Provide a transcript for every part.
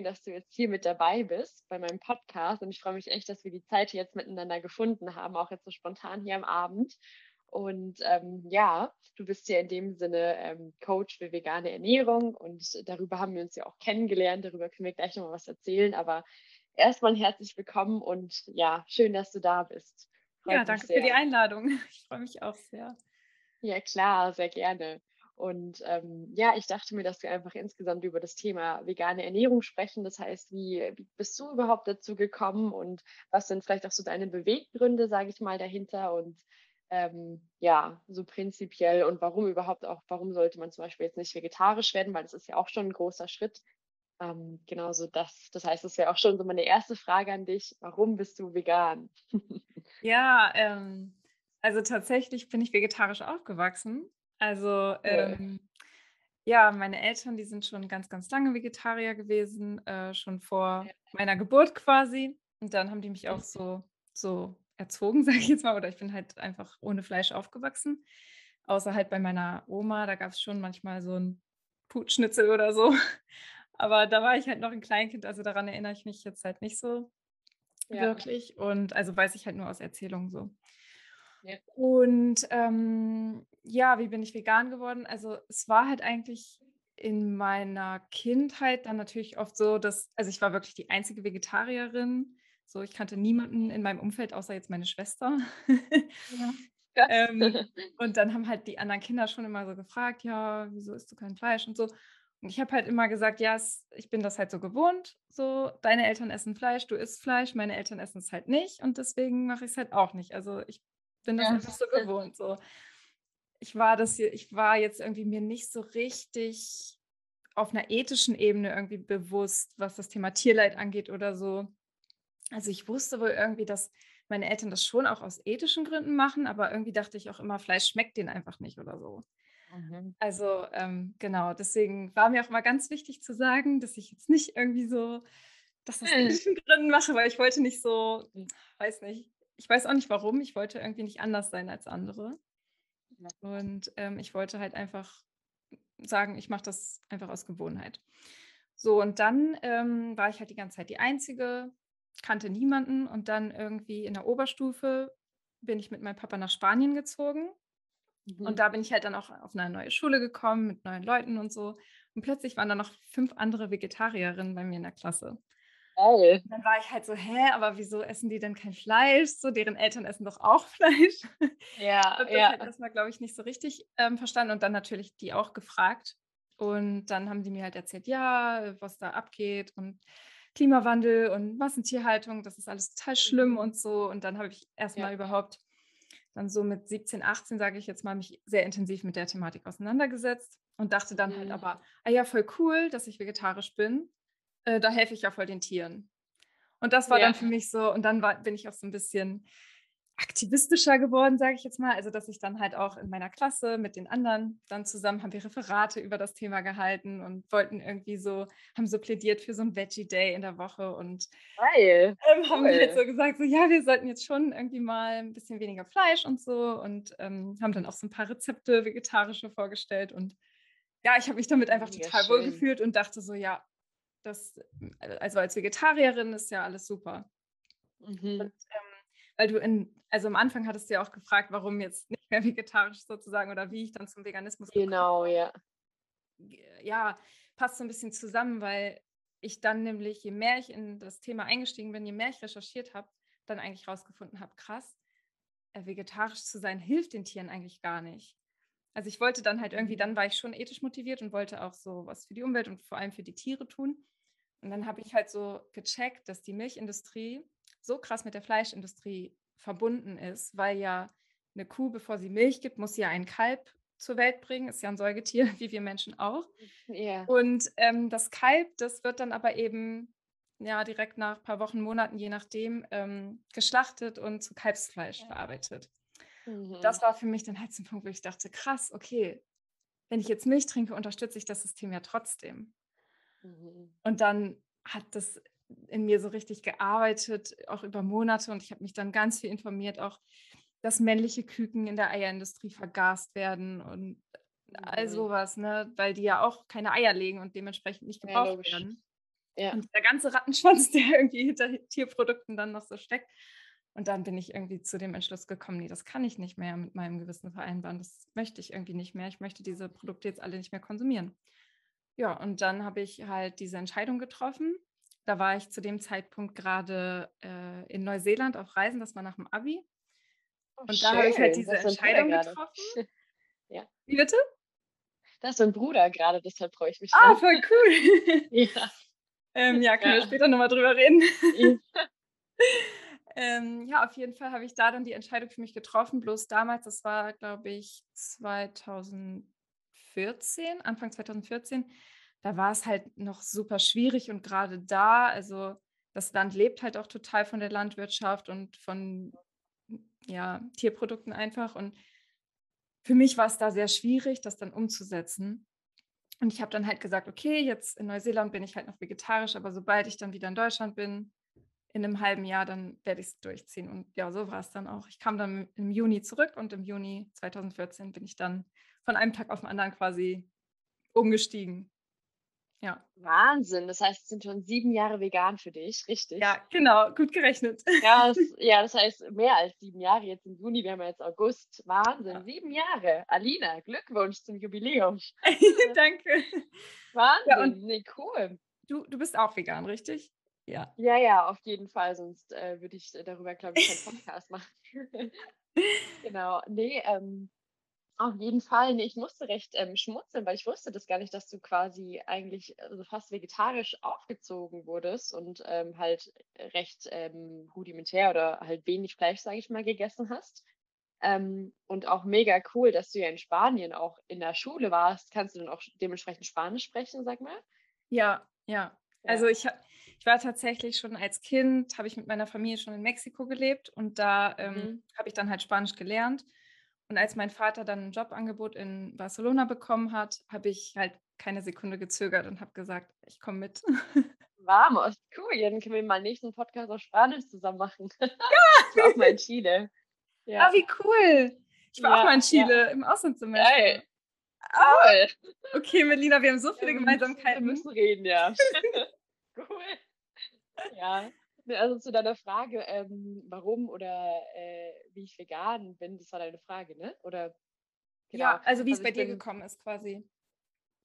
Schön, dass du jetzt hier mit dabei bist bei meinem Podcast. Und ich freue mich echt, dass wir die Zeit jetzt miteinander gefunden haben, auch jetzt so spontan hier am Abend. Und ähm, ja, du bist ja in dem Sinne ähm, Coach für vegane Ernährung und darüber haben wir uns ja auch kennengelernt. Darüber können wir gleich nochmal was erzählen. Aber erstmal herzlich willkommen und ja, schön, dass du da bist. Freut ja, danke für die Einladung. Ich freue mich auch sehr. Ja, klar, sehr gerne. Und ähm, ja, ich dachte mir, dass wir einfach insgesamt über das Thema vegane Ernährung sprechen. Das heißt, wie, wie bist du überhaupt dazu gekommen und was sind vielleicht auch so deine Beweggründe, sage ich mal, dahinter und ähm, ja, so prinzipiell und warum überhaupt auch, warum sollte man zum Beispiel jetzt nicht vegetarisch werden, weil das ist ja auch schon ein großer Schritt. Ähm, genauso das. Das heißt, das wäre auch schon so meine erste Frage an dich. Warum bist du vegan? ja, ähm, also tatsächlich bin ich vegetarisch aufgewachsen. Also ähm, ja, meine Eltern, die sind schon ganz, ganz lange Vegetarier gewesen, äh, schon vor ja. meiner Geburt quasi. Und dann haben die mich auch so, so erzogen, sage ich jetzt mal. Oder ich bin halt einfach ohne Fleisch aufgewachsen. Außer halt bei meiner Oma, da gab es schon manchmal so ein Putschnitzel oder so. Aber da war ich halt noch ein Kleinkind, also daran erinnere ich mich jetzt halt nicht so ja. wirklich. Und also weiß ich halt nur aus Erzählungen so. Ja. Und ähm, ja, wie bin ich vegan geworden? Also es war halt eigentlich in meiner Kindheit dann natürlich oft so, dass, also ich war wirklich die einzige Vegetarierin. So, ich kannte niemanden in meinem Umfeld, außer jetzt meine Schwester. Ja. ähm, und dann haben halt die anderen Kinder schon immer so gefragt, ja, wieso isst du kein Fleisch und so. Und ich habe halt immer gesagt, ja, ich bin das halt so gewohnt. So, deine Eltern essen Fleisch, du isst Fleisch, meine Eltern essen es halt nicht. Und deswegen mache ich es halt auch nicht. Also ich bin das ja. einfach so gewohnt. So. Ich war das hier, ich war jetzt irgendwie mir nicht so richtig auf einer ethischen Ebene irgendwie bewusst, was das Thema Tierleid angeht oder so. Also ich wusste wohl irgendwie, dass meine Eltern das schon auch aus ethischen Gründen machen, aber irgendwie dachte ich auch immer, Fleisch schmeckt denen einfach nicht oder so. Mhm. Also ähm, genau, deswegen war mir auch mal ganz wichtig zu sagen, dass ich jetzt nicht irgendwie so das aus ethischen Gründen mache, weil ich wollte nicht so, hm, weiß nicht, ich weiß auch nicht warum. Ich wollte irgendwie nicht anders sein als andere. Und ähm, ich wollte halt einfach sagen, ich mache das einfach aus Gewohnheit. So, und dann ähm, war ich halt die ganze Zeit die Einzige, kannte niemanden. Und dann irgendwie in der Oberstufe bin ich mit meinem Papa nach Spanien gezogen. Mhm. Und da bin ich halt dann auch auf eine neue Schule gekommen mit neuen Leuten und so. Und plötzlich waren da noch fünf andere Vegetarierinnen bei mir in der Klasse. Geil. Dann war ich halt so, hä, aber wieso essen die denn kein Fleisch? So, deren Eltern essen doch auch Fleisch. Ja, das ja. halt erstmal, glaube ich, nicht so richtig ähm, verstanden und dann natürlich die auch gefragt. Und dann haben die mir halt erzählt, ja, was da abgeht und Klimawandel und Massentierhaltung, das ist alles total schlimm mhm. und so. Und dann habe ich erstmal ja. überhaupt dann so mit 17, 18, sage ich jetzt mal, mich sehr intensiv mit der Thematik auseinandergesetzt und dachte dann halt mhm. halt aber, ah ja, voll cool, dass ich vegetarisch bin äh, da helfe ich ja voll den Tieren. Und das war ja. dann für mich so, und dann war, bin ich auch so ein bisschen aktivistischer geworden, sage ich jetzt mal. Also, dass ich dann halt auch in meiner Klasse mit den anderen dann zusammen haben wir Referate über das Thema gehalten und wollten irgendwie so, haben so plädiert für so ein Veggie Day in der Woche und. Ähm, haben cool. halt so gesagt, so ja, wir sollten jetzt schon irgendwie mal ein bisschen weniger Fleisch und so und ähm, haben dann auch so ein paar Rezepte vegetarische vorgestellt und ja, ich habe mich damit einfach total wohl gefühlt und dachte so, ja, das, äh, also als Vegetarierin ist ja alles super. Mhm. Und, ähm, weil du in, also am Anfang hattest du ja auch gefragt, warum jetzt nicht mehr vegetarisch sozusagen oder wie ich dann zum Veganismus Genau, ja. Ja, passt so ein bisschen zusammen, weil ich dann nämlich, je mehr ich in das Thema eingestiegen bin, je mehr ich recherchiert habe, dann eigentlich rausgefunden habe, krass, äh, vegetarisch zu sein hilft den Tieren eigentlich gar nicht. Also ich wollte dann halt irgendwie, dann war ich schon ethisch motiviert und wollte auch so was für die Umwelt und vor allem für die Tiere tun. Und dann habe ich halt so gecheckt, dass die Milchindustrie so krass mit der Fleischindustrie verbunden ist, weil ja eine Kuh, bevor sie Milch gibt, muss ja ein Kalb zur Welt bringen. Ist ja ein Säugetier, wie wir Menschen auch. Ja. Und ähm, das Kalb, das wird dann aber eben ja direkt nach ein paar Wochen, Monaten, je nachdem, ähm, geschlachtet und zu Kalbsfleisch verarbeitet. Mhm. Das war für mich dann halt so ein Punkt, wo ich dachte, krass, okay, wenn ich jetzt Milch trinke, unterstütze ich das System ja trotzdem. Mhm. Und dann hat das in mir so richtig gearbeitet, auch über Monate. Und ich habe mich dann ganz viel informiert, auch dass männliche Küken in der Eierindustrie vergast werden und all Mhm. sowas, ne? weil die ja auch keine Eier legen und dementsprechend nicht Ja, gebraucht logisch. werden. Ja. Und der ganze Rattenschwanz, der irgendwie hinter Tierprodukten dann noch so steckt. Und dann bin ich irgendwie zu dem Entschluss gekommen, nee, das kann ich nicht mehr mit meinem Gewissen vereinbaren. Das möchte ich irgendwie nicht mehr. Ich möchte diese Produkte jetzt alle nicht mehr konsumieren. Ja, und dann habe ich halt diese Entscheidung getroffen. Da war ich zu dem Zeitpunkt gerade äh, in Neuseeland auf Reisen, das war nach dem Abi. Oh, Und da habe ich halt schön. diese Entscheidung getroffen. Ja. Wie bitte? Das ist ein Bruder gerade, deshalb freue ich mich. Ah, voll cool. Ja. ähm, ja, können wir Ja. später nochmal drüber reden. Ja. Ähm, ja, auf jeden Fall habe ich da dann die Entscheidung für mich getroffen. Bloß damals, das war, glaube ich, 2014, Anfang 2014, da war es halt noch super schwierig und gerade da, also das Land lebt halt auch total von der Landwirtschaft und von ja, Tierprodukten einfach. Und für mich war es da sehr schwierig, das dann umzusetzen. Und ich habe dann halt gesagt, okay, jetzt in Neuseeland bin ich halt noch vegetarisch, aber sobald ich dann wieder in Deutschland bin, in einem halben Jahr, dann werde ich es durchziehen. Und ja, so war es dann auch. Ich kam dann im Juni zurück und im Juni 2014 bin ich dann von einem Tag auf den anderen quasi umgestiegen. Ja, Wahnsinn. Das heißt, es sind schon sieben Jahre vegan für dich, richtig? ja, genau, gut gerechnet. Ja, das, ja, das heißt mehr als sieben Jahre jetzt im Juni. Wir haben ja jetzt August. Wahnsinn. Ja. Sieben Jahre. Alina, Glückwunsch zum Jubiläum. Danke. Wahnsinn. und- nee, cool. Du, du bist auch vegan, richtig? Ja. Ja, ja, auf jeden Fall. Sonst äh, würde ich darüber, glaube ich, keinen Podcast machen. genau. Nee, ähm, auf jeden Fall. Nee, ich musste recht ähm, schmunzeln, weil ich wusste das gar nicht, dass du quasi eigentlich also fast vegetarisch aufgezogen wurdest und ähm, halt recht ähm, rudimentär oder halt wenig Fleisch, sage ich mal, gegessen hast. Ähm, und auch mega cool, dass du ja in Spanien auch in der Schule warst. Kannst du dann auch dementsprechend Spanisch sprechen, sag mal? Ja, ja. Ja. Also ich, ha- ich war tatsächlich schon als Kind, habe ich mit meiner Familie schon in Mexiko gelebt und da ähm, Mhm. habe ich dann halt Spanisch gelernt. Und als mein Vater dann ein Jobangebot in Barcelona bekommen hat, habe ich halt keine Sekunde gezögert und habe gesagt, ich komme mit. Vamos, cool. Ja, Dann können wir mal nächsten Podcast auf Spanisch zusammen machen. Ja! Ich war auch mal in Chile. Ja, Ah, wie cool. Ich war auch Ja, mal in ja. Chile im Auslandssemester. Geil. cool. Okay, Melina, wir haben so viele Ja, wir müssen- Wir Gemeinsamkeiten. müssen reden, ja. Ja. Ne, Also zu deiner Frage, ähm, warum oder äh, wie ich vegan bin, das war deine Frage, ne? Oder Ja, also wie es Also bei ich dir bin- gekommen ist quasi.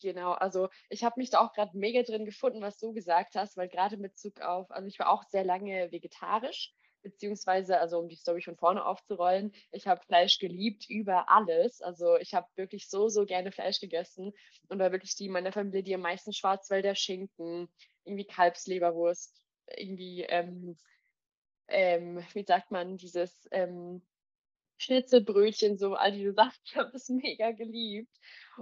Genau, also ich habe mich da auch gerade mega drin gefunden, was du gesagt hast, weil gerade mit Bezug auf, also ich war auch sehr lange vegetarisch, beziehungsweise, also um die Story von vorne aufzurollen, ich habe Fleisch geliebt über alles. Also ich habe wirklich so, so gerne Fleisch gegessen und war wirklich die in meiner Familie, die am meisten Schwarzwälder Schinken, irgendwie Kalbsleberwurst, irgendwie, ähm, ähm, wie sagt man, dieses ähm, Schnitzelbrötchen, so all diese Sachen. Ich habe das mega geliebt.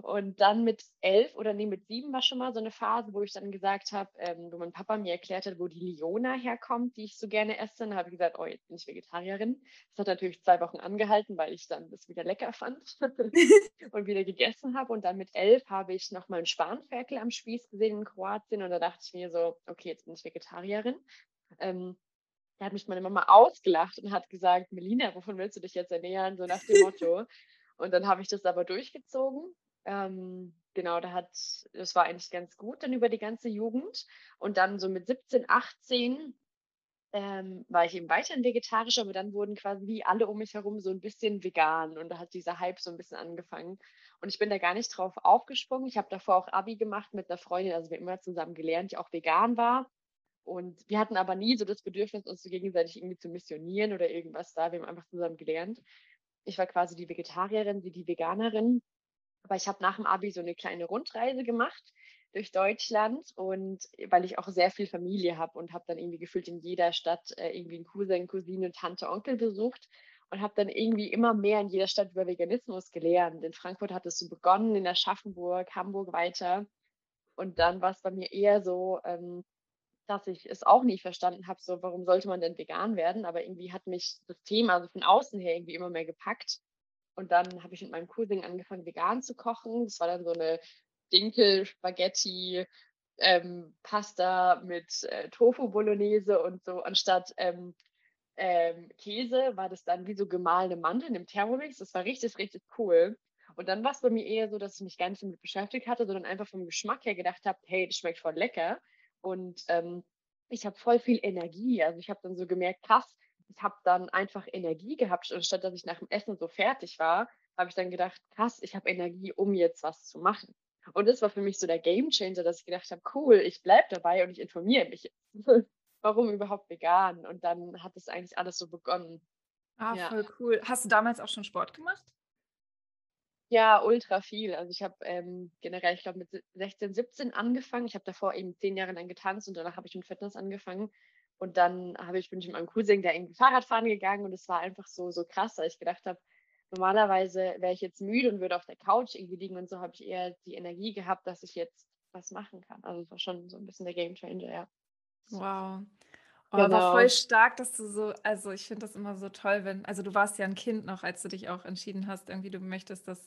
Und dann mit elf oder nee, mit sieben war schon mal so eine Phase, wo ich dann gesagt habe, ähm, wo mein Papa mir erklärt hat, wo die Liona herkommt, die ich so gerne esse. Dann habe ich gesagt, oh, jetzt bin ich Vegetarierin. Das hat natürlich zwei Wochen angehalten, weil ich dann das wieder lecker fand und wieder gegessen habe. Und dann mit elf habe ich nochmal einen Spanferkel am Spieß gesehen in Kroatien. Und da dachte ich mir so, okay, jetzt bin ich Vegetarierin. Ähm, da hat mich meine Mama ausgelacht und hat gesagt, Melina, wovon willst du dich jetzt ernähren? So nach dem Motto. Und dann habe ich das aber durchgezogen. Ähm, genau, da hat, das war eigentlich ganz gut dann über die ganze Jugend. Und dann so mit 17, 18 ähm, war ich eben weiterhin vegetarisch, aber dann wurden quasi wie alle um mich herum so ein bisschen vegan. Und da hat dieser Hype so ein bisschen angefangen. Und ich bin da gar nicht drauf aufgesprungen. Ich habe davor auch Abi gemacht mit einer Freundin, also wir haben immer zusammen gelernt, die auch vegan war. Und wir hatten aber nie so das Bedürfnis, uns so gegenseitig irgendwie zu missionieren oder irgendwas da. Wir haben einfach zusammen gelernt. Ich war quasi die Vegetarierin, sie die Veganerin. Aber ich habe nach dem Abi so eine kleine Rundreise gemacht durch Deutschland und weil ich auch sehr viel Familie habe und habe dann irgendwie gefühlt in jeder Stadt äh, irgendwie einen Cousin, Cousine, Tante, Onkel besucht. und habe dann irgendwie immer mehr in jeder Stadt über Veganismus gelernt. In Frankfurt hat es so begonnen, in Aschaffenburg, Hamburg weiter. Und dann war es bei mir eher so, ähm, dass ich es auch nicht verstanden habe, so warum sollte man denn vegan werden? Aber irgendwie hat mich das Thema also von außen her irgendwie immer mehr gepackt. Und dann habe ich mit meinem Cousin angefangen, vegan zu kochen. Das war dann so eine Dinkel, Spaghetti, ähm, Pasta mit äh, Tofu Bolognese und so anstatt ähm, ähm, Käse war das dann wie so gemahlene Mandeln im Thermomix. Das war richtig, richtig cool. Und dann war es bei mir eher so, dass ich mich gar nicht damit beschäftigt hatte, sondern einfach vom Geschmack her gedacht habe, hey, das schmeckt voll lecker. Und ähm, ich habe voll viel Energie. Also ich habe dann so gemerkt, krass, ich habe dann einfach Energie gehabt. Anstatt dass ich nach dem Essen so fertig war, habe ich dann gedacht, krass, ich habe Energie, um jetzt was zu machen. Und das war für mich so der Game Changer, dass ich gedacht habe, cool, ich bleibe dabei und ich informiere mich jetzt. Warum überhaupt vegan? Und dann hat es eigentlich alles so begonnen. Ah, ja. voll cool. Hast du damals auch schon Sport gemacht? Ja, ultra viel. Also ich habe ähm, generell, ich glaube, mit 16, 17 angefangen. Ich habe davor eben zehn Jahre lang getanzt und danach habe ich mit Fitness angefangen. Und dann habe ich, bin ich mit meinem Cousin, der irgendwie Fahrradfahren gegangen und es war einfach so, so krass, dass ich gedacht habe, normalerweise wäre ich jetzt müde und würde auf der Couch irgendwie liegen und so habe ich eher die Energie gehabt, dass ich jetzt was machen kann. Also es war schon so ein bisschen der Game Changer, ja. Wow. Oh, genau. Aber voll stark, dass du so, also ich finde das immer so toll, wenn, also du warst ja ein Kind noch, als du dich auch entschieden hast, irgendwie du möchtest das,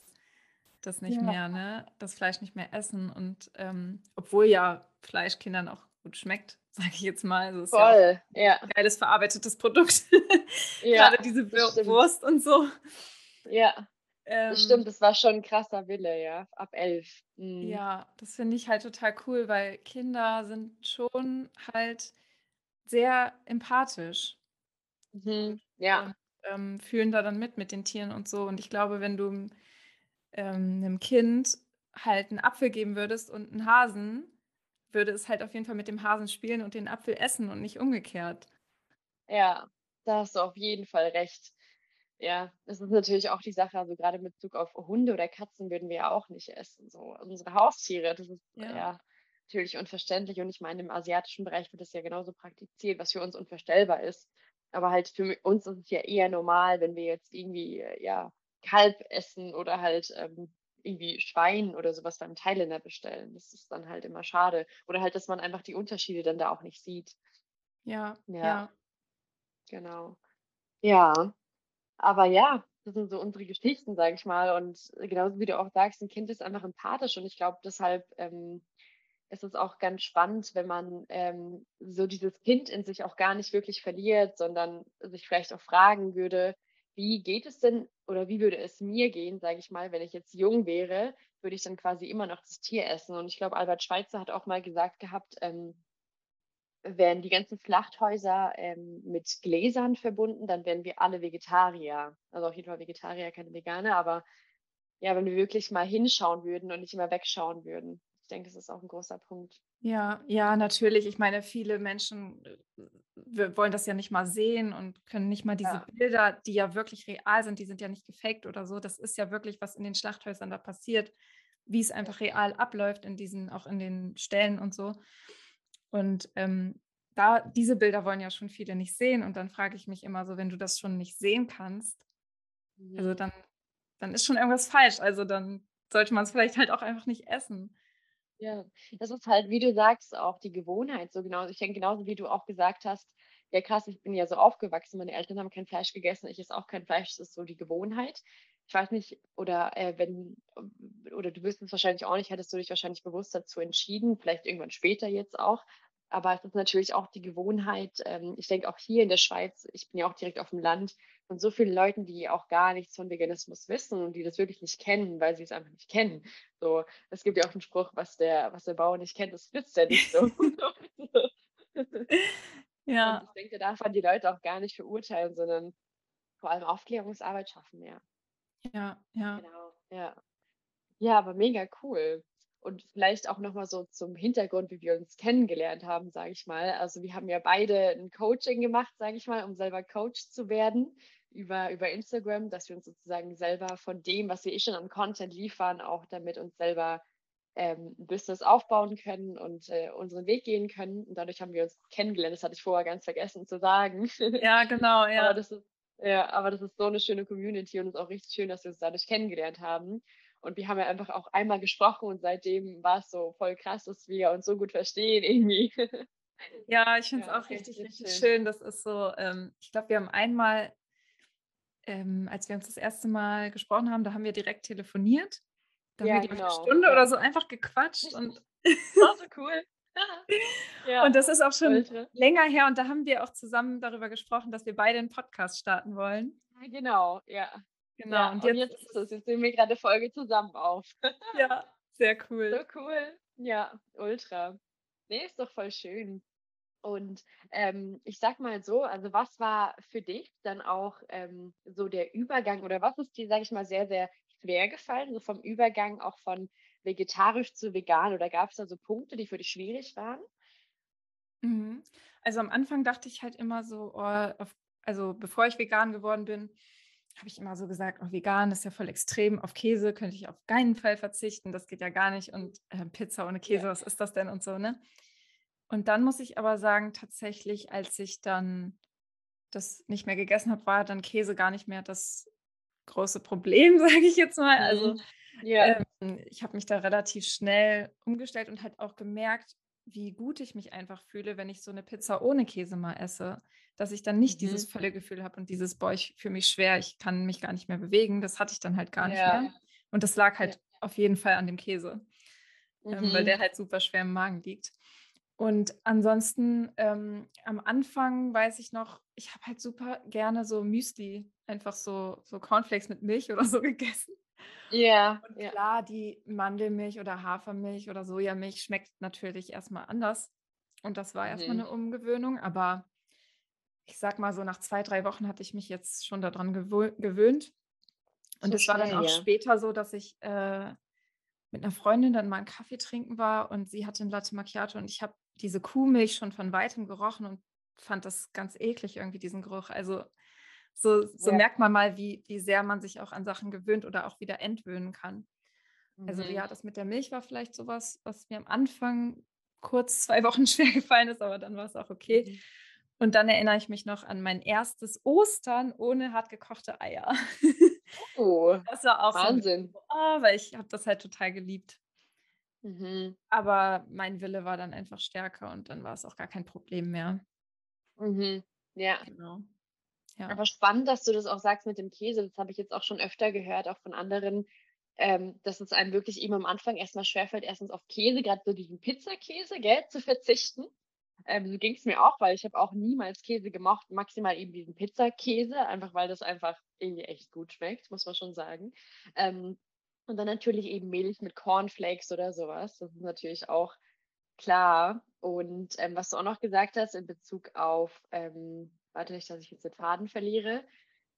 das nicht ja. mehr, ne, das Fleisch nicht mehr essen und ähm, obwohl ja Fleisch Kindern auch gut schmeckt, sage ich jetzt mal. Also voll, ja, ja. Ein geiles verarbeitetes Produkt. ja, Gerade diese Wurst und so. Ja. Ähm, das stimmt, das war schon ein krasser Wille, ja, ab elf. Mhm. Ja, das finde ich halt total cool, weil Kinder sind schon halt sehr empathisch. Mhm. Ja. Und, ähm, fühlen da dann mit mit den Tieren und so. Und ich glaube, wenn du ähm, einem Kind halt einen Apfel geben würdest und einen Hasen, würde es halt auf jeden Fall mit dem Hasen spielen und den Apfel essen und nicht umgekehrt. Ja, da hast du auf jeden Fall recht. Ja, das ist natürlich auch die Sache, also gerade mit Bezug auf Hunde oder Katzen würden wir ja auch nicht essen. So unsere Haustiere, das ist ja, ja natürlich unverständlich. Und ich meine, im asiatischen Bereich wird das ja genauso praktiziert, was für uns unvorstellbar ist. Aber halt für uns ist es ja eher normal, wenn wir jetzt irgendwie ja Kalb essen oder halt ähm, irgendwie Schwein oder sowas beim Thailänder bestellen. Das ist dann halt immer schade. Oder halt, dass man einfach die Unterschiede dann da auch nicht sieht. Ja, ja. ja. Genau. Ja, aber ja, das sind so unsere Geschichten, sage ich mal. Und genauso wie du auch sagst, ein Kind ist einfach empathisch und ich glaube, deshalb ähm, ist es auch ganz spannend, wenn man ähm, so dieses Kind in sich auch gar nicht wirklich verliert, sondern sich vielleicht auch fragen würde, wie geht es denn oder wie würde es mir gehen, sage ich mal, wenn ich jetzt jung wäre, würde ich dann quasi immer noch das Tier essen. Und ich glaube, Albert Schweitzer hat auch mal gesagt gehabt, ähm, wären die ganzen Schlachthäuser ähm, mit Gläsern verbunden, dann wären wir alle Vegetarier. Also auf jeden Fall Vegetarier, keine Veganer, aber ja, wenn wir wirklich mal hinschauen würden und nicht immer wegschauen würden. Ich denke, das ist auch ein großer Punkt. Ja, ja, natürlich. Ich meine, viele Menschen wir wollen das ja nicht mal sehen und können nicht mal diese ja. Bilder, die ja wirklich real sind, die sind ja nicht gefaked oder so. Das ist ja wirklich, was in den Schlachthäusern da passiert, wie es einfach real abläuft in diesen, auch in den Stellen und so. Und ähm, da, diese Bilder wollen ja schon viele nicht sehen. Und dann frage ich mich immer so, wenn du das schon nicht sehen kannst, also mhm. dann, dann ist schon irgendwas falsch. Also dann sollte man es vielleicht halt auch einfach nicht essen. Ja, das ist halt, wie du sagst, auch die Gewohnheit so genau. Ich denke genauso, wie du auch gesagt hast, ja krass, ich bin ja so aufgewachsen, meine Eltern haben kein Fleisch gegessen, ich esse auch kein Fleisch, das ist so die Gewohnheit. Ich weiß nicht, oder äh, wenn, oder du wirst es wahrscheinlich auch nicht, hättest du dich wahrscheinlich bewusst dazu entschieden, vielleicht irgendwann später jetzt auch. Aber es ist natürlich auch die Gewohnheit. Ähm, ich denke auch hier in der Schweiz, ich bin ja auch direkt auf dem Land, von so vielen Leuten, die auch gar nichts von Veganismus wissen und die das wirklich nicht kennen, weil sie es einfach nicht kennen. So, es gibt ja auch einen Spruch, was der, was der Bauer nicht kennt, das frisst er nicht so. ja. Und ich denke, da darf man die Leute auch gar nicht verurteilen, sondern vor allem Aufklärungsarbeit schaffen, ja. Ja, ja. Genau, ja. Ja, aber mega cool. Und vielleicht auch nochmal so zum Hintergrund, wie wir uns kennengelernt haben, sage ich mal. Also wir haben ja beide ein Coaching gemacht, sage ich mal, um selber Coach zu werden über, über Instagram, dass wir uns sozusagen selber von dem, was wir eh schon an Content liefern, auch damit uns selber ähm, ein Business aufbauen können und äh, unseren Weg gehen können. Und dadurch haben wir uns kennengelernt. Das hatte ich vorher ganz vergessen zu sagen. Ja, genau, ja. Aber das ist Ja, aber das ist so eine schöne Community und es ist auch richtig schön, dass wir uns dadurch kennengelernt haben. Und wir haben ja einfach auch einmal gesprochen und seitdem war es so voll krass, dass wir uns so gut verstehen irgendwie. Ja, ich finde es Ja, auch richtig, richtig schön. schön. Das ist so, ähm, ich glaube, wir haben einmal, ähm, als wir uns das erste Mal gesprochen haben, da haben wir direkt telefoniert. Da haben Ja, wir, glaube ich, eine genau. Stunde Ja. oder so einfach gequatscht und War so cool. Ja, Und das ist auch schon ultra. länger her und da haben wir auch zusammen darüber gesprochen, dass wir beide einen Podcast starten wollen. Genau, ja. Genau. Ja, und und jetzt, jetzt ist es. Jetzt nehmen wir gerade eine Folge zusammen auf. ja, sehr So cool. cool. Ja, ultra. Nee, ist doch voll schön. Und ähm, ich sag mal so, also was war für dich dann auch ähm, so der Übergang oder was ist dir, sag ich mal, sehr, sehr schwer gefallen, so vom Übergang auch von vegetarisch zu vegan oder gab es da so Punkte, die für dich schwierig waren? Mhm. Also am Anfang dachte ich halt immer so, oh, auf, also bevor ich vegan geworden bin, habe ich immer so gesagt, oh, vegan ist ja voll extrem. Auf Käse könnte ich auf keinen Fall verzichten, das geht ja gar nicht. Und äh, Pizza ohne Käse, Ja. was ist das denn und so, ne? Und dann muss ich aber sagen, tatsächlich, als ich dann das nicht mehr gegessen habe, war dann Käse gar nicht mehr das große Problem, sage ich jetzt mal. Also Mhm. Ja, ähm, ich habe mich da relativ schnell umgestellt und halt auch gemerkt, wie gut ich mich einfach fühle, wenn ich so eine Pizza ohne Käse mal esse, dass ich dann nicht dieses Mhm. volle Gefühl habe und dieses, boah, ich fühle mich schwer, ich kann mich gar nicht mehr bewegen. Das hatte ich dann halt gar nicht ja. mehr. Und das lag Ja. halt auf jeden Fall an dem Käse, ähm, weil Mhm. der halt super schwer im Magen liegt. Und ansonsten ähm, am Anfang weiß ich noch, ich habe halt super gerne so Müsli, einfach so, so Cornflakes mit Milch oder so gegessen. Ja, Und ja. klar, die Mandelmilch oder Hafermilch oder Sojamilch schmeckt natürlich erstmal anders. Und das war erstmal Mhm. eine Umgewöhnung. Aber ich sag mal so, nach zwei, drei Wochen hatte ich mich jetzt schon daran gewö- gewöhnt. Und So es war dann auch ja. später so, dass ich äh, mit einer Freundin dann mal einen Kaffee trinken war und sie hatte ein Latte Macchiato und ich habe diese Kuhmilch schon von weitem gerochen und fand das ganz eklig irgendwie, diesen Geruch. Also so, so Ja. merkt man mal, wie, wie sehr man sich auch an Sachen gewöhnt oder auch wieder entwöhnen kann. Also Mhm. ja, das mit der Milch war vielleicht sowas, was mir am Anfang kurz zwei Wochen schwer gefallen ist, aber dann war es auch okay. Mhm. Und dann erinnere ich mich noch an mein erstes Ostern ohne hart gekochte Eier. Oh, Das war auch so, Wahnsinn. oh, weil ich habe das halt total geliebt. Mhm. Aber mein Wille war dann einfach stärker und dann war es auch gar kein Problem mehr. Mhm. Ja. Genau. Ja. Aber spannend, dass du das auch sagst mit dem Käse. Das habe ich jetzt auch schon öfter gehört, auch von anderen, ähm, dass es einem wirklich eben am Anfang erstmal schwerfällt, erstens auf Käse, gerade so diesen Pizzakäse, gell, zu verzichten. Ähm, so ging es mir auch, weil ich habe auch niemals Käse gemocht, maximal eben diesen Pizzakäse, einfach weil das einfach irgendwie echt gut schmeckt, muss man schon sagen. Ähm, und dann natürlich eben Milch mit Cornflakes oder sowas. Das ist natürlich auch klar. Und ähm, was du auch noch gesagt hast in Bezug auf, ähm, warte nicht, dass ich jetzt den Faden verliere.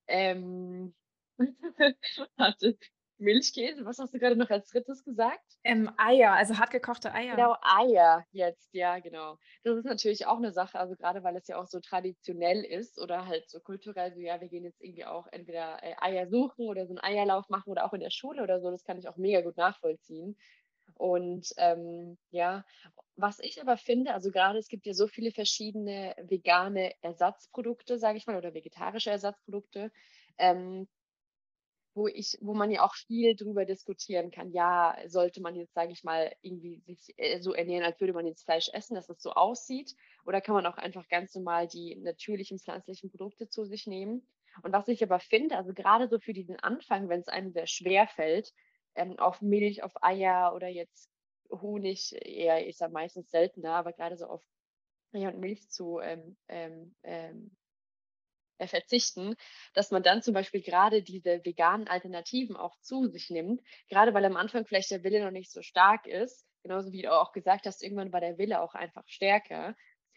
Ähm, warte, Milchkäse, was hast du gerade noch als drittes gesagt? Ähm, Eier, also hart gekochte Eier. Genau, Eier jetzt, ja, genau. Das ist natürlich auch eine Sache, also gerade weil es ja auch so traditionell ist oder halt so kulturell, so ja, wir gehen jetzt irgendwie auch entweder äh, Eier suchen oder so einen Eierlauf machen oder auch in der Schule oder so, das kann ich auch mega gut nachvollziehen. Und ähm, ja, was ich aber finde, also gerade es gibt ja so viele verschiedene vegane Ersatzprodukte, sage ich mal, oder vegetarische Ersatzprodukte. Ähm, wo ich, wo man ja auch viel drüber diskutieren kann. Ja, sollte man jetzt, sage ich mal, irgendwie sich äh, so ernähren, als würde man jetzt Fleisch essen, dass es so aussieht? Oder kann man auch einfach ganz normal die natürlichen pflanzlichen Produkte zu sich nehmen? Und was ich aber finde, also gerade so für diesen Anfang, wenn es einem sehr schwer fällt, ähm, auf Milch, auf Eier oder jetzt Honig, eher ist ja meistens seltener, aber gerade so auf Eier und Milch zu ähm, ähm, ähm, äh, verzichten, dass man dann zum Beispiel gerade diese veganen Alternativen auch zu sich nimmt, gerade weil am Anfang vielleicht der Wille noch nicht so stark ist, genauso wie du auch gesagt hast, irgendwann war der Wille auch einfach stärker.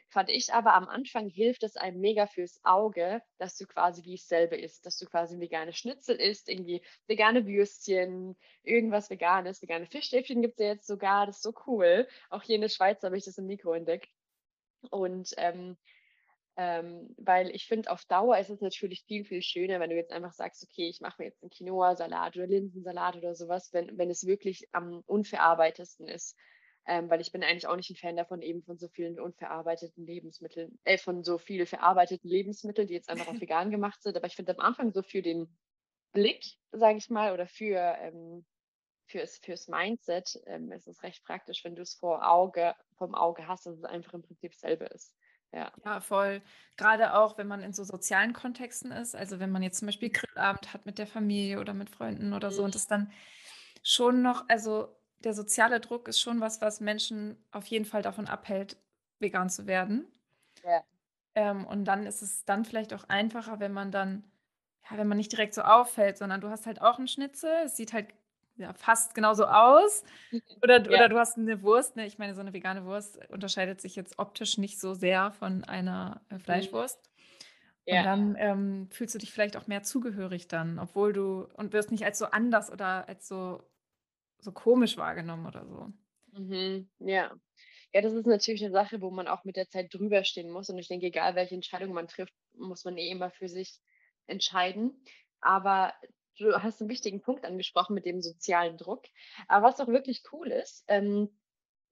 Fand ich aber am Anfang hilft es einem mega fürs Auge, dass du quasi wie es selber isst, dass du quasi vegane Schnitzel isst, irgendwie vegane Würstchen, irgendwas Veganes, vegane Fischstäbchen gibt es ja jetzt sogar, das ist so cool. Auch hier in der Schweiz habe ich das im Mikro entdeckt. Und ähm, ähm, weil ich finde, auf Dauer ist es natürlich viel, viel schöner, wenn du jetzt einfach sagst, okay, ich mache mir jetzt einen Quinoa-Salat oder Linsensalat oder sowas, wenn, wenn es wirklich am unverarbeitesten ist. ähm, weil ich bin eigentlich auch nicht ein Fan davon, eben von so vielen unverarbeiteten Lebensmitteln, äh, von so viel verarbeiteten Lebensmitteln, die jetzt einfach auf vegan gemacht sind. Aber ich finde am Anfang so für den Blick, sage ich mal, oder für ähm, fürs, fürs Mindset ähm, ist es recht praktisch, wenn du es vor Auge, vom Auge hast, dass es einfach im Prinzip dasselbe ist. Ja. ja, voll. Gerade auch, wenn man in so sozialen Kontexten ist, also wenn man jetzt zum Beispiel Grillabend hat mit der Familie oder mit Freunden oder so und das dann schon noch, also der soziale Druck ist schon was, was Menschen auf jeden Fall davon abhält, vegan zu werden. Ja. Ähm, und dann ist es dann vielleicht auch einfacher, wenn man dann, ja, wenn man nicht direkt so auffällt, sondern du hast halt auch einen Schnitzel, es sieht halt ja, fast genauso aus. Oder, ja. oder du hast eine Wurst, ne? ich meine, so eine vegane Wurst unterscheidet sich jetzt optisch nicht so sehr von einer äh, mhm. Fleischwurst. Ja. Und dann ähm, fühlst du dich vielleicht auch mehr zugehörig dann, obwohl du und wirst nicht als so anders oder als so, so komisch wahrgenommen oder so. Mhm. Ja. Ja, das ist natürlich eine Sache, wo man auch mit der Zeit drüber stehen muss. Und ich denke, egal welche Entscheidung man trifft, muss man eh immer für sich entscheiden. Aber du hast einen wichtigen Punkt angesprochen mit dem sozialen Druck. Aber was auch wirklich cool ist, ähm,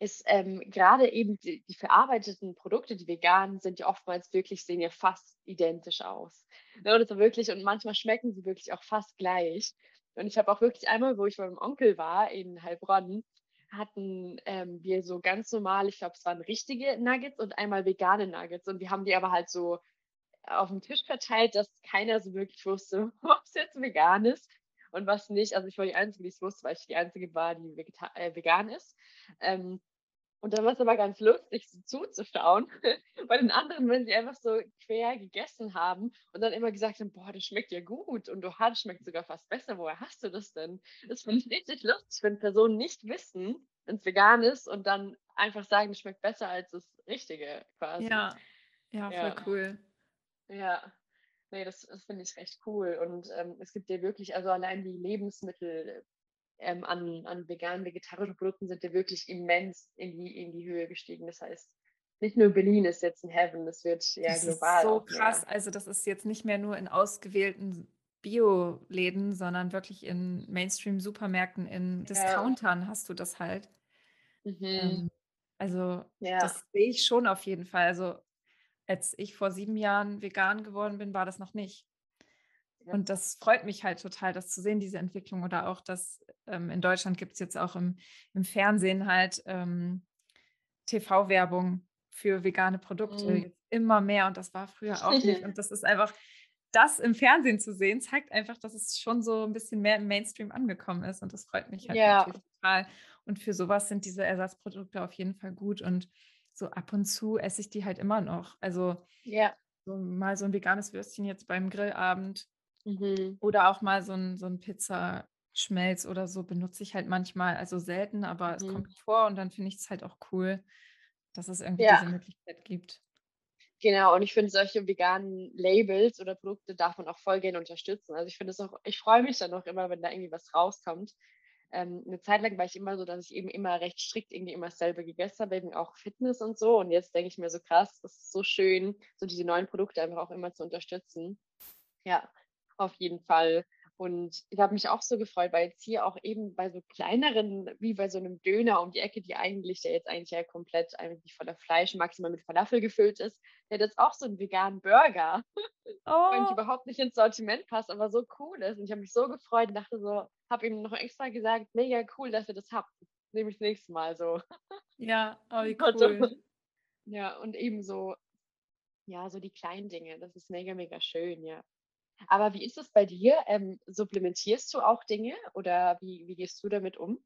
ist ähm, gerade eben die, die, verarbeiteten Produkte, die veganen sind, ja oftmals wirklich, sehen ja fast identisch aus. Ne, und, wirklich, und manchmal schmecken sie wirklich auch fast gleich. Und ich habe auch wirklich einmal, wo ich bei meinem Onkel war in Heilbronn, hatten ähm, wir so ganz normal, ich glaube, es waren richtige Nuggets und einmal vegane Nuggets. Und wir haben die aber halt so auf dem Tisch verteilt, dass keiner so wirklich wusste, was jetzt vegan ist und was nicht. Also ich war die Einzige, die es wusste, weil ich die Einzige war, die äh, vegan ist. Ähm, und dann war es aber ganz lustig, so zuzuschauen bei den anderen, wenn sie einfach so quer gegessen haben und dann immer gesagt haben, boah, das schmeckt ja gut und du das schmeckt sogar fast besser. Woher hast du das denn? Das finde ich richtig lustig, wenn Personen nicht wissen, wenn es vegan ist und dann einfach sagen, es schmeckt besser als das Richtige quasi. Ja, ja, voll ja. cool. Ja, nee, das, das finde ich recht cool. Und ähm, es gibt ja wirklich, also allein die Lebensmittel ähm, an, an veganen, vegetarischen Produkten sind ja wirklich immens in die, in die Höhe gestiegen. Das heißt, nicht nur Berlin ist jetzt ein Heaven, das wird ja das global. Ist so krass. Mehr. Also, das ist jetzt nicht mehr nur in ausgewählten Bio-Läden, sondern wirklich in Mainstream-Supermärkten, in Discountern ja. hast du das halt. Mhm. Ähm, also, ja. das sehe ich schon auf jeden Fall. Also, als ich vor sieben Jahren vegan geworden bin, war das noch nicht. Ja. Und das freut mich halt total, das zu sehen, diese Entwicklung. Oder auch, dass ähm, in Deutschland gibt es jetzt auch im, im Fernsehen halt ähm, TV-Werbung für vegane Produkte. Mhm. immer mehr und das war früher auch nicht. Und das ist einfach, das im Fernsehen zu sehen, zeigt einfach, dass es schon so ein bisschen mehr im Mainstream angekommen ist. Und das freut mich halt ja. natürlich total. Und für sowas sind diese Ersatzprodukte auf jeden Fall gut. Und so ab und zu esse ich die halt immer noch. Also ja. so mal so ein veganes Würstchen jetzt beim Grillabend mhm. oder auch mal so ein, so ein Pizzaschmelz oder so benutze ich halt manchmal, also selten, aber mhm. es kommt vor und dann finde ich es halt auch cool, dass es irgendwie ja. diese Möglichkeit gibt. Genau, und ich finde, solche veganen Labels oder Produkte darf man auch voll gerne unterstützen. Also ich finde es auch, ich freue mich dann auch immer, wenn da irgendwie was rauskommt ähm, eine Zeit lang war ich immer so, dass ich eben immer recht strikt irgendwie immer dasselbe gegessen habe, eben auch Fitness und so. Und jetzt denke ich mir so krass, das ist so schön, so diese neuen Produkte einfach auch immer zu unterstützen. Ja, auf jeden Fall. Und ich habe mich auch so gefreut, weil jetzt hier auch eben bei so kleineren, wie bei so einem Döner um die Ecke, die eigentlich, der jetzt eigentlich ja komplett eigentlich voller Fleisch, maximal mit Falafel gefüllt ist, der hat jetzt auch so einen veganen Burger, oh. der überhaupt nicht ins Sortiment passt, aber so cool ist. Und ich habe mich so gefreut und dachte so, habe ihm noch extra gesagt, mega cool, dass ihr das habt. Nehme ich das nächste Mal so. Ja, oh, wie cool. Ja, und eben so, ja, so die kleinen Dinge, das ist mega, mega schön, ja. Aber wie ist es bei dir? Ähm, supplementierst du auch Dinge oder wie, wie gehst du damit um?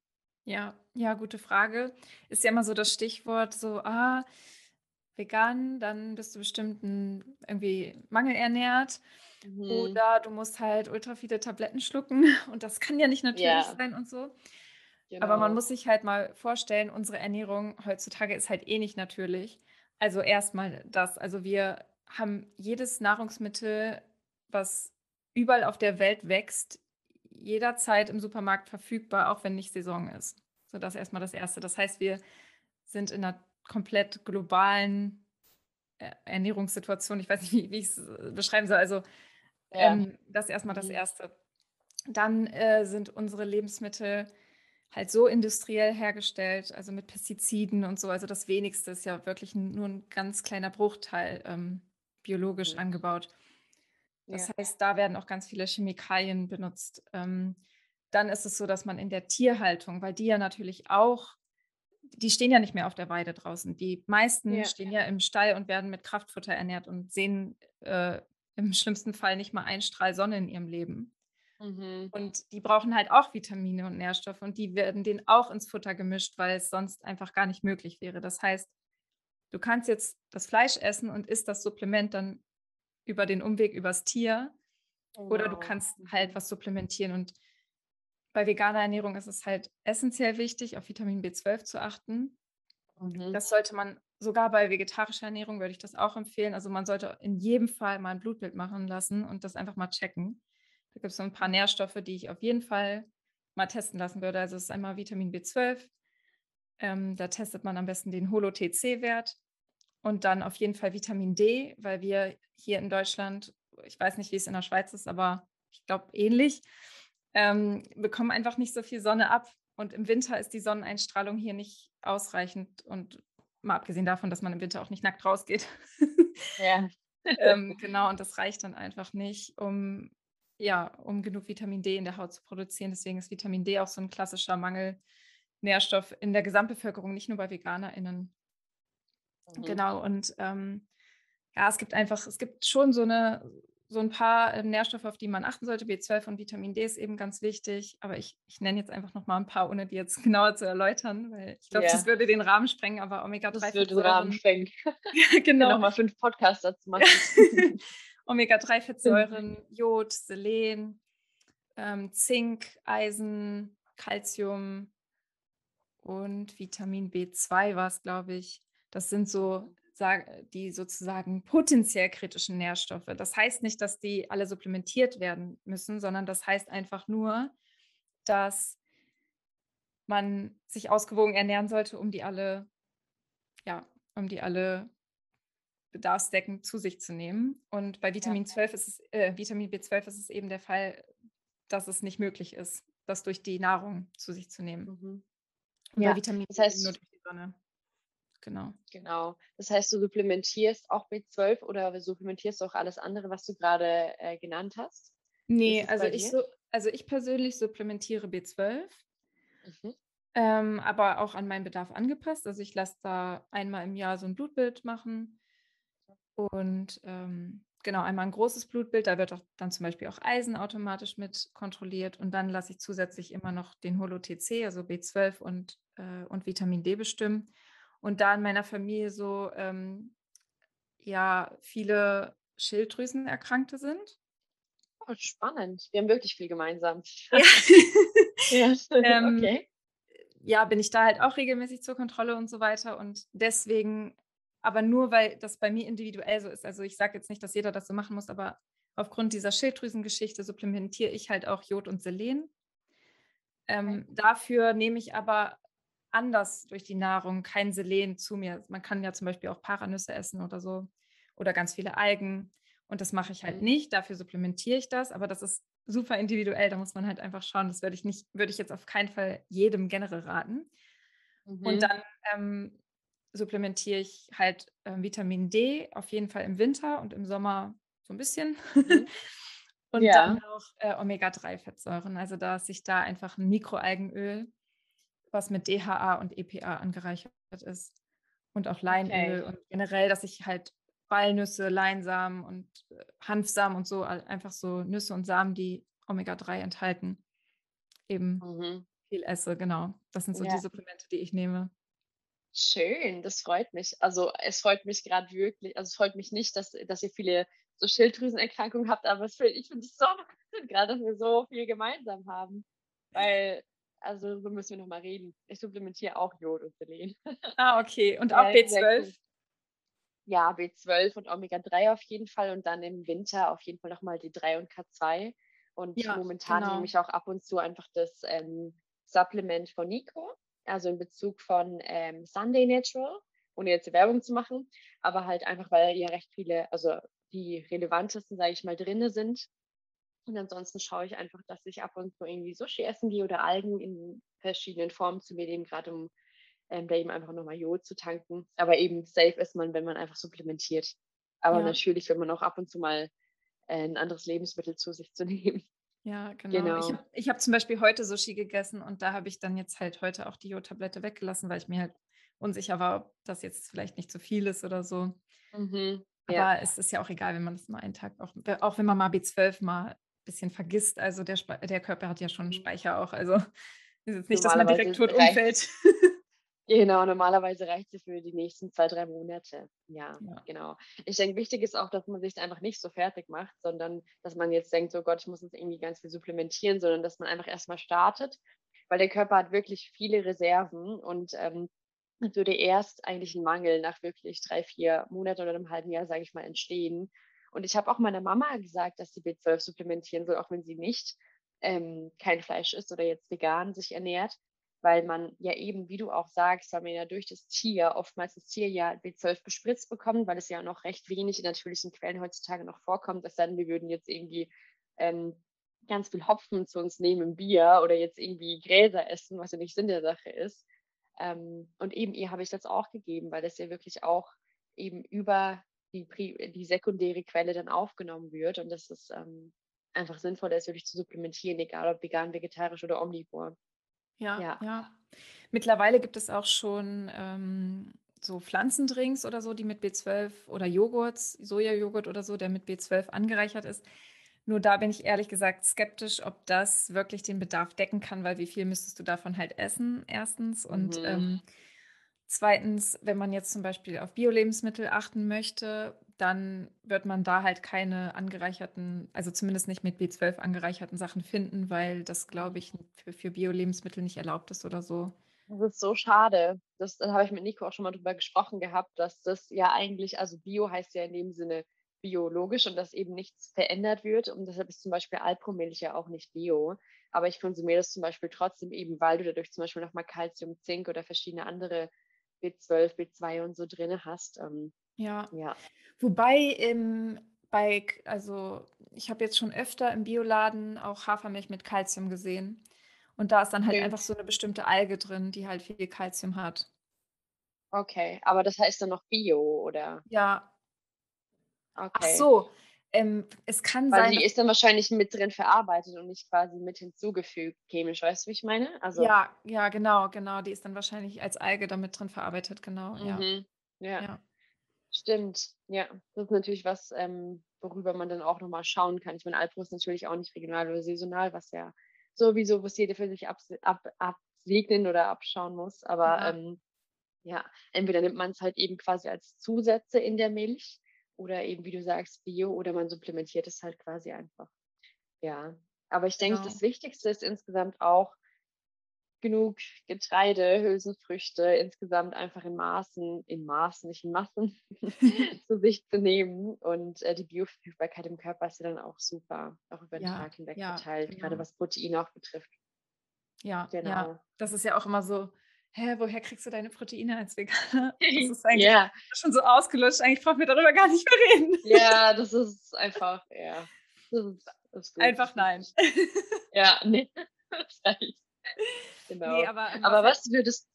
Ja, ja, gute Frage. Ist ja immer so das Stichwort, so, ah, vegan, dann bist du bestimmt ein, irgendwie mangelernährt. Mhm. Oder du musst halt ultra viele Tabletten schlucken und das kann ja nicht natürlich ja. sein und so. Genau. Aber man genau. muss sich halt mal vorstellen, unsere Ernährung heutzutage ist halt eh nicht natürlich. Also erstmal das. Also wir haben jedes Nahrungsmittel was überall auf der Welt wächst, jederzeit im Supermarkt verfügbar, auch wenn nicht Saison ist. So, das ist erstmal das Erste. Das heißt, wir sind in einer komplett globalen äh, Ernährungssituation. Ich weiß nicht, wie, wie ich es äh, beschreiben soll. Also, ja. ähm, das ist erstmal das mhm. Erste. Dann äh, sind unsere Lebensmittel halt so industriell hergestellt, also mit Pestiziden und so. Also das wenigste ist ja wirklich nur ein ganz kleiner Bruchteil ähm, biologisch mhm. angebaut. Das ja. heißt, da werden auch ganz viele Chemikalien benutzt. Ähm, dann ist es so, dass man in der Tierhaltung, weil die ja natürlich auch, die stehen ja nicht mehr auf der Weide draußen. Die meisten ja. stehen ja im Stall und werden mit Kraftfutter ernährt und sehen äh, im schlimmsten Fall nicht mal einen Strahl Sonne in ihrem Leben. Mhm. Und die brauchen halt auch Vitamine und Nährstoffe und die werden denen auch ins Futter gemischt, weil es sonst einfach gar nicht möglich wäre. Das heißt, du kannst jetzt das Fleisch essen und isst das Supplement dann über den Umweg übers Tier genau. oder du kannst halt was supplementieren und bei veganer Ernährung ist es halt essentiell wichtig, auf Vitamin B12 zu achten. Mhm. Das sollte man sogar bei vegetarischer Ernährung würde ich das auch empfehlen. Also man sollte in jedem Fall mal ein Blutbild machen lassen und das einfach mal checken. Da gibt es so ein paar Nährstoffe, die ich auf jeden Fall mal testen lassen würde. Also es ist einmal Vitamin B12. Ähm, da testet man am besten den Holo-TC-Wert und dann auf jeden Fall Vitamin D, weil wir hier in Deutschland, ich weiß nicht, wie es in der Schweiz ist, aber ich glaube ähnlich, ähm, bekommen einfach nicht so viel Sonne ab. Und im Winter ist die Sonneneinstrahlung hier nicht ausreichend. Und mal abgesehen davon, dass man im Winter auch nicht nackt rausgeht. Ja. ähm, genau, und das reicht dann einfach nicht, um ja, um genug Vitamin D in der Haut zu produzieren. Deswegen ist Vitamin D auch so ein klassischer Mangelnährstoff in der Gesamtbevölkerung, nicht nur bei VeganerInnen. Mhm. Genau, und ähm, ja, es gibt einfach, es gibt schon so eine, so ein paar ähm, Nährstoffe, auf die man achten sollte. B12 und Vitamin D ist eben ganz wichtig. Aber ich, ich nenne jetzt einfach noch mal ein paar, ohne die jetzt genauer zu erläutern, weil ich glaube, yeah. das würde den Rahmen sprengen. Aber Omega-3 Das würde den Rahmen sprengen. ja, genau. noch mal fünf Podcasts dazu machen. Omega-3-Fettsäuren, Jod, Selen, ähm, Zink, Eisen, Calcium und Vitamin B2 war es, glaube ich. Das sind so die sozusagen potenziell kritischen Nährstoffe. Das heißt nicht, dass die alle supplementiert werden müssen, sondern das heißt einfach nur, dass man sich ausgewogen ernähren sollte, um die alle, ja, um die alle bedarfsdeckend zu sich zu nehmen. Und bei Vitamin, ja. 12 ist es, äh, Vitamin B12 ist es eben der Fall, dass es nicht möglich ist, das durch die Nahrung zu sich zu nehmen. Mhm. Ja, Vitamin das heißt, nur durch die Sonne. Genau. Genau. Das heißt, du supplementierst auch B12 oder supplementierst du auch alles andere, was du gerade äh, genannt hast? Nee, also ich, so, also ich persönlich supplementiere B12. Mhm. Ähm, aber auch an meinen Bedarf angepasst. Also ich lasse da einmal im Jahr so ein Blutbild machen und ähm, genau, einmal ein großes Blutbild, da wird auch dann zum Beispiel auch Eisen automatisch mit kontrolliert. Und dann lasse ich zusätzlich immer noch den Holo-TC, also B12 und, äh, und Vitamin D bestimmen. Und da in meiner Familie so ähm, ja viele Schilddrüsenerkrankte sind. Oh, spannend. Wir haben wirklich viel gemeinsam. Ja, ja ähm, okay. Ja, bin ich da halt auch regelmäßig zur Kontrolle und so weiter. Und deswegen aber nur weil das bei mir individuell so ist. Also ich sage jetzt nicht, dass jeder das so machen muss, aber aufgrund dieser Schilddrüsengeschichte supplementiere ich halt auch Jod und Selen. Ähm, okay. Dafür nehme ich aber anders durch die Nahrung kein Selen zu mir. Man kann ja zum Beispiel auch Paranüsse essen oder so oder ganz viele Algen. Und das mache ich halt mhm. nicht. Dafür supplementiere ich das, aber das ist super individuell. Da muss man halt einfach schauen. Das würde ich nicht, würde ich jetzt auf keinen Fall jedem generell raten. Mhm. Und dann ähm, supplementiere ich halt äh, Vitamin D auf jeden Fall im Winter und im Sommer so ein bisschen. Mhm. und ja. dann auch äh, Omega-3-Fettsäuren. Also dass ich da einfach ein Mikroalgenöl, was mit DHA und EPA angereichert ist. Und auch Leinöl okay. und generell, dass ich halt Walnüsse, Leinsamen und äh, Hanfsamen und so, einfach so Nüsse und Samen, die Omega-3 enthalten, eben mhm. viel esse. Genau. Das sind so ja. die Supplemente, die ich nehme. Schön, das freut mich. Also es freut mich gerade wirklich, also es freut mich nicht, dass, dass ihr viele so Schilddrüsenerkrankungen habt, aber es, ich finde es so gerade, dass wir so viel gemeinsam haben. Weil, also so müssen wir nochmal reden. Ich supplementiere auch Jod und Selen. Ah, okay. Und auch B12? Ja, B12 und Omega-3 auf jeden Fall und dann im Winter auf jeden Fall nochmal D3 und K2. Und ja, momentan genau. nehme ich auch ab und zu einfach das ähm, Supplement von Nico also in Bezug von ähm, Sunday Natural, ohne jetzt Werbung zu machen, aber halt einfach, weil ja recht viele, also die relevantesten, sage ich mal, drinne sind. Und ansonsten schaue ich einfach, dass ich ab und zu irgendwie Sushi essen gehe oder Algen in verschiedenen Formen zu mir nehmen, gerade um ähm, da eben einfach nochmal Jod zu tanken. Aber eben safe ist man, wenn man einfach supplementiert. Aber ja. natürlich, wenn man auch ab und zu mal äh, ein anderes Lebensmittel zu sich zu nehmen. Ja, genau. genau. Ich habe hab zum Beispiel heute Sushi gegessen und da habe ich dann jetzt halt heute auch die Jodtablette weggelassen, weil ich mir halt unsicher war, ob das jetzt vielleicht nicht zu viel ist oder so. Mhm. Aber ja. es ist ja auch egal, wenn man das mal einen Tag, auch, auch wenn man mal B12 mal bisschen vergisst. Also der, der Körper hat ja schon einen mhm. Speicher auch. Also ist jetzt nicht, dass man direkt tot umfällt. Genau, normalerweise reicht sie für die nächsten zwei, drei Monate. Ja, ja, genau. Ich denke, wichtig ist auch, dass man sich einfach nicht so fertig macht, sondern dass man jetzt denkt, so Gott, ich muss jetzt irgendwie ganz viel supplementieren, sondern dass man einfach erstmal startet, weil der Körper hat wirklich viele Reserven und ähm, würde erst eigentlich ein Mangel nach wirklich drei, vier Monaten oder einem halben Jahr, sage ich mal, entstehen. Und ich habe auch meiner Mama gesagt, dass sie B12 supplementieren soll, auch wenn sie nicht ähm, kein Fleisch isst oder jetzt vegan sich ernährt, weil man ja eben, wie du auch sagst, weil man ja durch das Tier, oftmals das Tier ja B12 bespritzt bekommt, weil es ja noch recht wenig in natürlichen Quellen heutzutage noch vorkommt, sei denn, wir würden jetzt irgendwie ähm, ganz viel Hopfen zu uns nehmen im Bier oder jetzt irgendwie Gräser essen, was ja nicht Sinn der Sache ist. Ähm, und eben ihr habe ich das auch gegeben, weil das ja wirklich auch eben über die, die sekundäre Quelle dann aufgenommen wird und das ist ähm, einfach sinnvoll ist, wirklich zu supplementieren, egal ob vegan, vegetarisch oder omnivor. Ja, ja. ja. Mittlerweile gibt es auch schon ähm, so Pflanzendrinks oder so, die mit B12 oder Joghurts, Sojajoghurt oder so, der mit B12 angereichert ist. Nur da bin ich ehrlich gesagt skeptisch, ob das wirklich den Bedarf decken kann, weil wie viel müsstest du davon halt essen, erstens. Und mhm. ähm, zweitens, wenn man jetzt zum Beispiel auf Bio-Lebensmittel achten möchte, dann wird man da halt keine angereicherten, also zumindest nicht mit B12 angereicherten Sachen finden, weil das, glaube ich, für, für Bio-Lebensmittel nicht erlaubt ist oder so. Das ist so schade. Das, das habe ich mit Nico auch schon mal drüber gesprochen gehabt, dass das ja eigentlich, also Bio heißt ja in dem Sinne biologisch und dass eben nichts verändert wird. Und deshalb ist zum Beispiel Alpromilch ja auch nicht bio. Aber ich konsumiere das zum Beispiel trotzdem eben, weil du dadurch zum Beispiel nochmal Calcium, Zink oder verschiedene andere B12, B2 und so drin hast. Ähm, ja. ja. Wobei im, bei, also ich habe jetzt schon öfter im Bioladen auch Hafermilch mit Kalzium gesehen. Und da ist dann halt okay. einfach so eine bestimmte Alge drin, die halt viel Kalzium hat. Okay, aber das heißt dann noch Bio, oder? Ja. Okay. Ach so, ähm, es kann Weil sein. die ist dann wahrscheinlich mit drin verarbeitet und nicht quasi mit hinzugefügt chemisch, weißt du, wie ich meine? Also, ja, ja, genau, genau. Die ist dann wahrscheinlich als Alge damit drin verarbeitet, genau. Mhm. Ja. ja. Stimmt, ja. Das ist natürlich was, ähm, worüber man dann auch nochmal schauen kann. Ich meine, Alpro ist natürlich auch nicht regional oder saisonal, was ja sowieso, was jeder für sich ab, ab, absegnen oder abschauen muss. Aber ja, ähm, ja entweder nimmt man es halt eben quasi als Zusätze in der Milch oder eben, wie du sagst, Bio oder man supplementiert es halt quasi einfach. Ja, aber ich denke, genau. das Wichtigste ist insgesamt auch, genug Getreide, Hülsenfrüchte insgesamt einfach in Maßen, in Maßen, nicht in Massen, zu sich zu nehmen. Und äh, die Bioverfügbarkeit im Körper ist ja dann auch super, auch über den ja, Tag hinweg ja, verteilt, genau. gerade was Proteine auch betrifft. Ja, genau. Ja, das ist ja auch immer so, hä, woher kriegst du deine Proteine als Veganer? Das ist eigentlich yeah. schon so ausgelöscht. Eigentlich brauchen wir darüber gar nicht mehr reden. Ja, das ist einfach, ja. Das ist, das ist einfach nein. ja, nee. Genau. Nee, aber, aber was, was würdest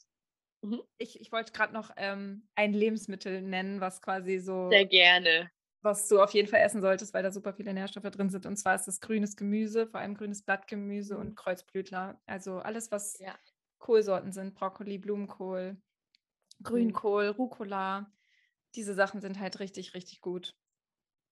mhm. ich, ich wollte gerade noch ähm, ein Lebensmittel nennen, was quasi so. Sehr gerne. Was du auf jeden Fall essen solltest, weil da super viele Nährstoffe drin sind. Und zwar ist das grünes Gemüse, vor allem grünes Blattgemüse mhm. und Kreuzblütler. Also alles, was ja. Kohlsorten sind: Brokkoli, Blumenkohl, mhm. Grünkohl, Rucola. Diese Sachen sind halt richtig, richtig gut.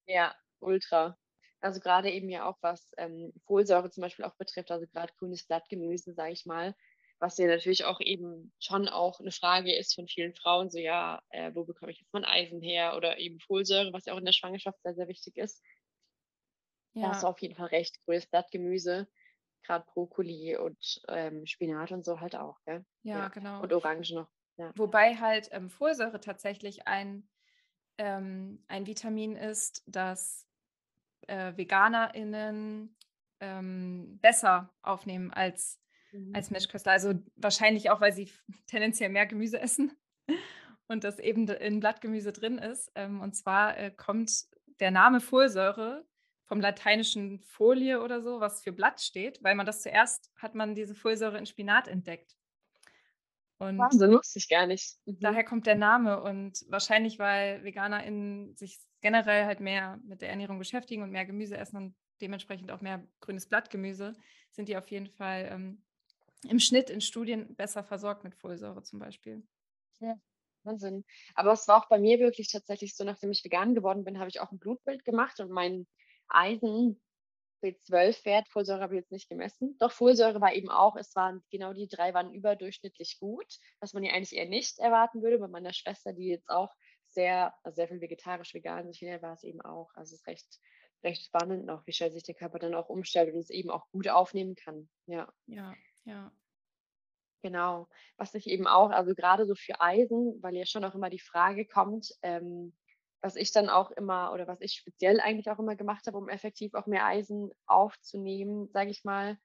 Ja, ultra. Also gerade eben ja auch was ähm, Folsäure zum Beispiel auch betrifft, also gerade grünes Blattgemüse, sage ich mal, was ja natürlich auch eben schon auch eine Frage ist von vielen Frauen, so ja, äh, wo bekomme ich jetzt mein Eisen her oder eben Folsäure, was ja auch in der Schwangerschaft sehr, sehr wichtig ist. Ja. Da hast du auf jeden Fall recht, grünes Blattgemüse, gerade Brokkoli und ähm, Spinat und so halt auch, gell? Ja, ja. genau. Und Orange noch. Ja. Wobei halt ähm, Folsäure tatsächlich ein, ähm, ein Vitamin ist, das äh, VeganerInnen ähm, besser aufnehmen als, mhm. als Mischköstler. Also wahrscheinlich auch, weil sie tendenziell mehr Gemüse essen und das eben in Blattgemüse drin ist. Ähm, und zwar äh, kommt der Name Folsäure vom lateinischen Folie oder so, was für Blatt steht, weil man das zuerst hat man diese Folsäure in Spinat entdeckt. Und Wahnsinn, wusste ich gar nicht. Mhm. Daher kommt der Name und wahrscheinlich, weil VeganerInnen sich generell halt mehr mit der Ernährung beschäftigen und mehr Gemüse essen und dementsprechend auch mehr grünes Blattgemüse, sind die auf jeden Fall ähm, im Schnitt in Studien besser versorgt mit Folsäure zum Beispiel. Ja, Wahnsinn. Aber es war auch bei mir wirklich tatsächlich so, nachdem ich vegan geworden bin, habe ich auch ein Blutbild gemacht und mein Eisen B12-Wert, Folsäure habe ich jetzt nicht gemessen. Doch Folsäure war eben auch, es waren genau die drei waren überdurchschnittlich gut, was man ja eigentlich eher nicht erwarten würde. Bei meiner Schwester, die jetzt auch sehr, also sehr viel vegetarisch vegan sich war es eben auch. Also es ist recht, recht spannend noch, wie schnell sich der Körper dann auch umstellt und es eben auch gut aufnehmen kann. Ja. Ja, ja. Genau. Was ich eben auch, also gerade so für Eisen, weil ja schon auch immer die Frage kommt, ähm, was ich dann auch immer oder was ich speziell eigentlich auch immer gemacht habe, um effektiv auch mehr Eisen aufzunehmen, sage ich mal.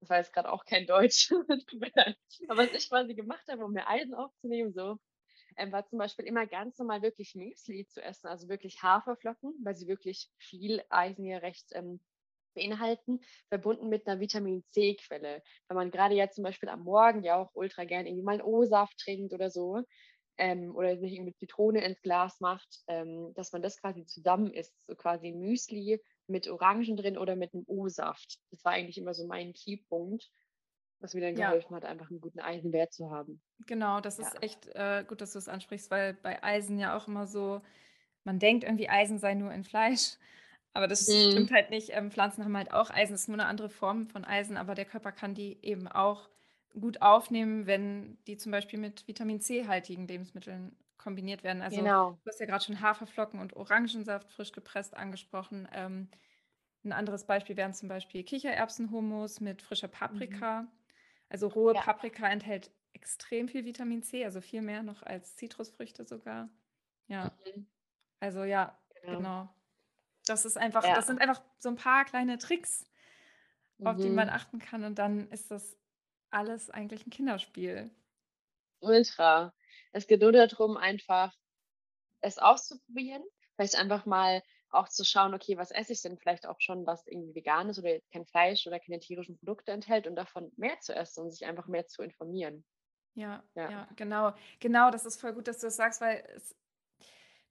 Das war jetzt gerade auch kein Deutsch, aber was ich quasi gemacht habe, um mehr Eisen aufzunehmen, so, ähm, war zum Beispiel immer ganz normal wirklich Müsli zu essen, also wirklich Haferflocken, weil sie wirklich viel Eisen ja recht ähm, beinhalten, verbunden mit einer Vitamin C-Quelle. Wenn man gerade ja zum Beispiel am Morgen ja auch ultra gern irgendwie mal einen O-Saft trinkt oder so, ähm, oder sich irgendwie Zitrone ins Glas macht, ähm, dass man das quasi zusammen isst, so quasi Müsli mit Orangen drin oder mit einem O-Saft. Das war eigentlich immer so mein Keypunkt, was mir dann ja. geholfen hat, einfach einen guten Eisenwert zu haben. Genau, das ja. ist echt äh, gut, dass du es ansprichst, weil bei Eisen ja auch immer so, man denkt irgendwie, Eisen sei nur in Fleisch. Aber das mhm. stimmt halt nicht. Ähm, Pflanzen haben halt auch Eisen, das ist nur eine andere Form von Eisen, aber der Körper kann die eben auch gut aufnehmen, wenn die zum Beispiel mit Vitamin C-haltigen Lebensmitteln kombiniert werden. Also genau. du hast ja gerade schon Haferflocken und Orangensaft frisch gepresst angesprochen. Ähm, ein anderes Beispiel wären zum Beispiel Kichererbsenhummus mit frischer Paprika. Mhm. Also rohe ja. Paprika enthält extrem viel Vitamin C, also viel mehr noch als Zitrusfrüchte sogar. Ja. Mhm. Also ja, genau. genau. Das ist einfach, ja. das sind einfach so ein paar kleine Tricks, auf mhm. die man achten kann. Und dann ist das alles eigentlich ein Kinderspiel. Ultra. Es geht nur darum, einfach es auszuprobieren, vielleicht einfach mal auch zu schauen, okay, was esse ich denn vielleicht auch schon, was irgendwie vegan ist oder kein Fleisch oder keine tierischen Produkte enthält und davon mehr zu essen und sich einfach mehr zu informieren. Ja, ja, ja, genau. Genau, das ist voll gut, dass du das sagst, weil es,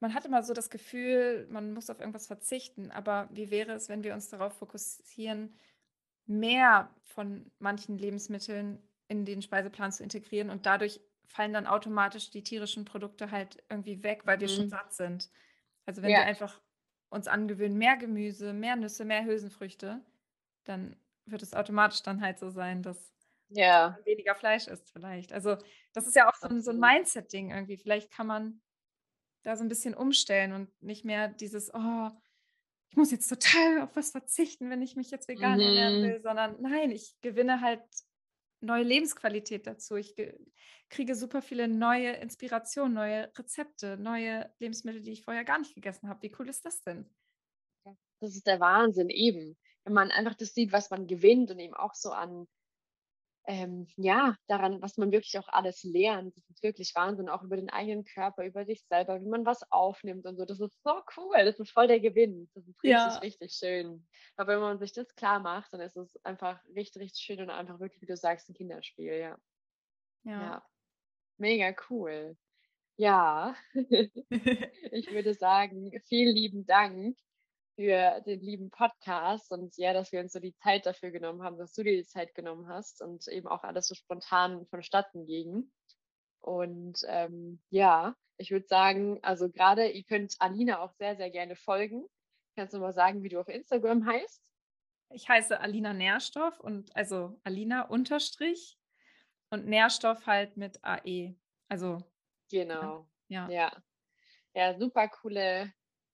man hat immer so das Gefühl, man muss auf irgendwas verzichten. Aber wie wäre es, wenn wir uns darauf fokussieren, mehr von manchen Lebensmitteln in den Speiseplan zu integrieren und dadurch fallen dann automatisch die tierischen Produkte halt irgendwie weg, weil wir schon mhm. satt sind. Also wenn ja. wir einfach uns angewöhnen, mehr Gemüse, mehr Nüsse, mehr Hülsenfrüchte, dann wird es automatisch dann halt so sein, dass ja. weniger Fleisch ist vielleicht. Also das ist ja auch so ein, so ein Mindset-Ding irgendwie. Vielleicht kann man da so ein bisschen umstellen und nicht mehr dieses, oh, ich muss jetzt total auf was verzichten, wenn ich mich jetzt vegan mhm. ernähren will, sondern nein, ich gewinne halt neue Lebensqualität dazu. Ich kriege super viele neue Inspirationen, neue Rezepte, neue Lebensmittel, die ich vorher gar nicht gegessen habe. Wie cool ist das denn? Das ist der Wahnsinn eben. Wenn man einfach das sieht, was man gewinnt und eben auch so an ähm, ja, daran, was man wirklich auch alles lernt. Das ist wirklich Wahnsinn, auch über den eigenen Körper, über sich selber, wie man was aufnimmt und so. Das ist so cool, das ist voll der Gewinn. Das ist richtig, ja. richtig schön. Aber wenn man sich das klar macht, dann ist es einfach richtig, richtig schön und einfach wirklich, wie du sagst, ein Kinderspiel, ja. Ja. ja. Mega cool. Ja, ich würde sagen, vielen lieben Dank für den lieben Podcast und ja, dass wir uns so die Zeit dafür genommen haben, dass du dir die Zeit genommen hast und eben auch alles so spontan vonstatten ging. Und ähm, ja, ich würde sagen, also gerade ihr könnt Alina auch sehr, sehr gerne folgen. Kannst du mal sagen, wie du auf Instagram heißt? Ich heiße Alina Nährstoff und also Alina Unterstrich und Nährstoff halt mit AE. Also genau. Ja. Ja, ja super coole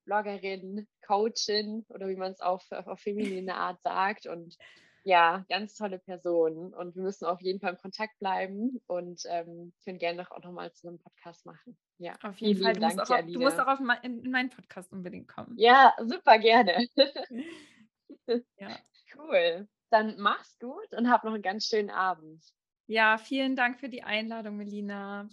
Bloggerin, Coachin oder wie man es auf, auf feminine Art sagt. Und ja, ganz tolle Person. Und wir müssen auf jeden Fall im Kontakt bleiben und ähm, können gerne auch nochmal zu einem Podcast machen. Ja, auf jeden Fall. Du, Dank, musst auch, du musst auch auf mein, in meinen Podcast unbedingt kommen. Ja, super gerne. ja. Cool. Dann mach's gut und hab noch einen ganz schönen Abend. Ja, vielen Dank für die Einladung, Melina. Bis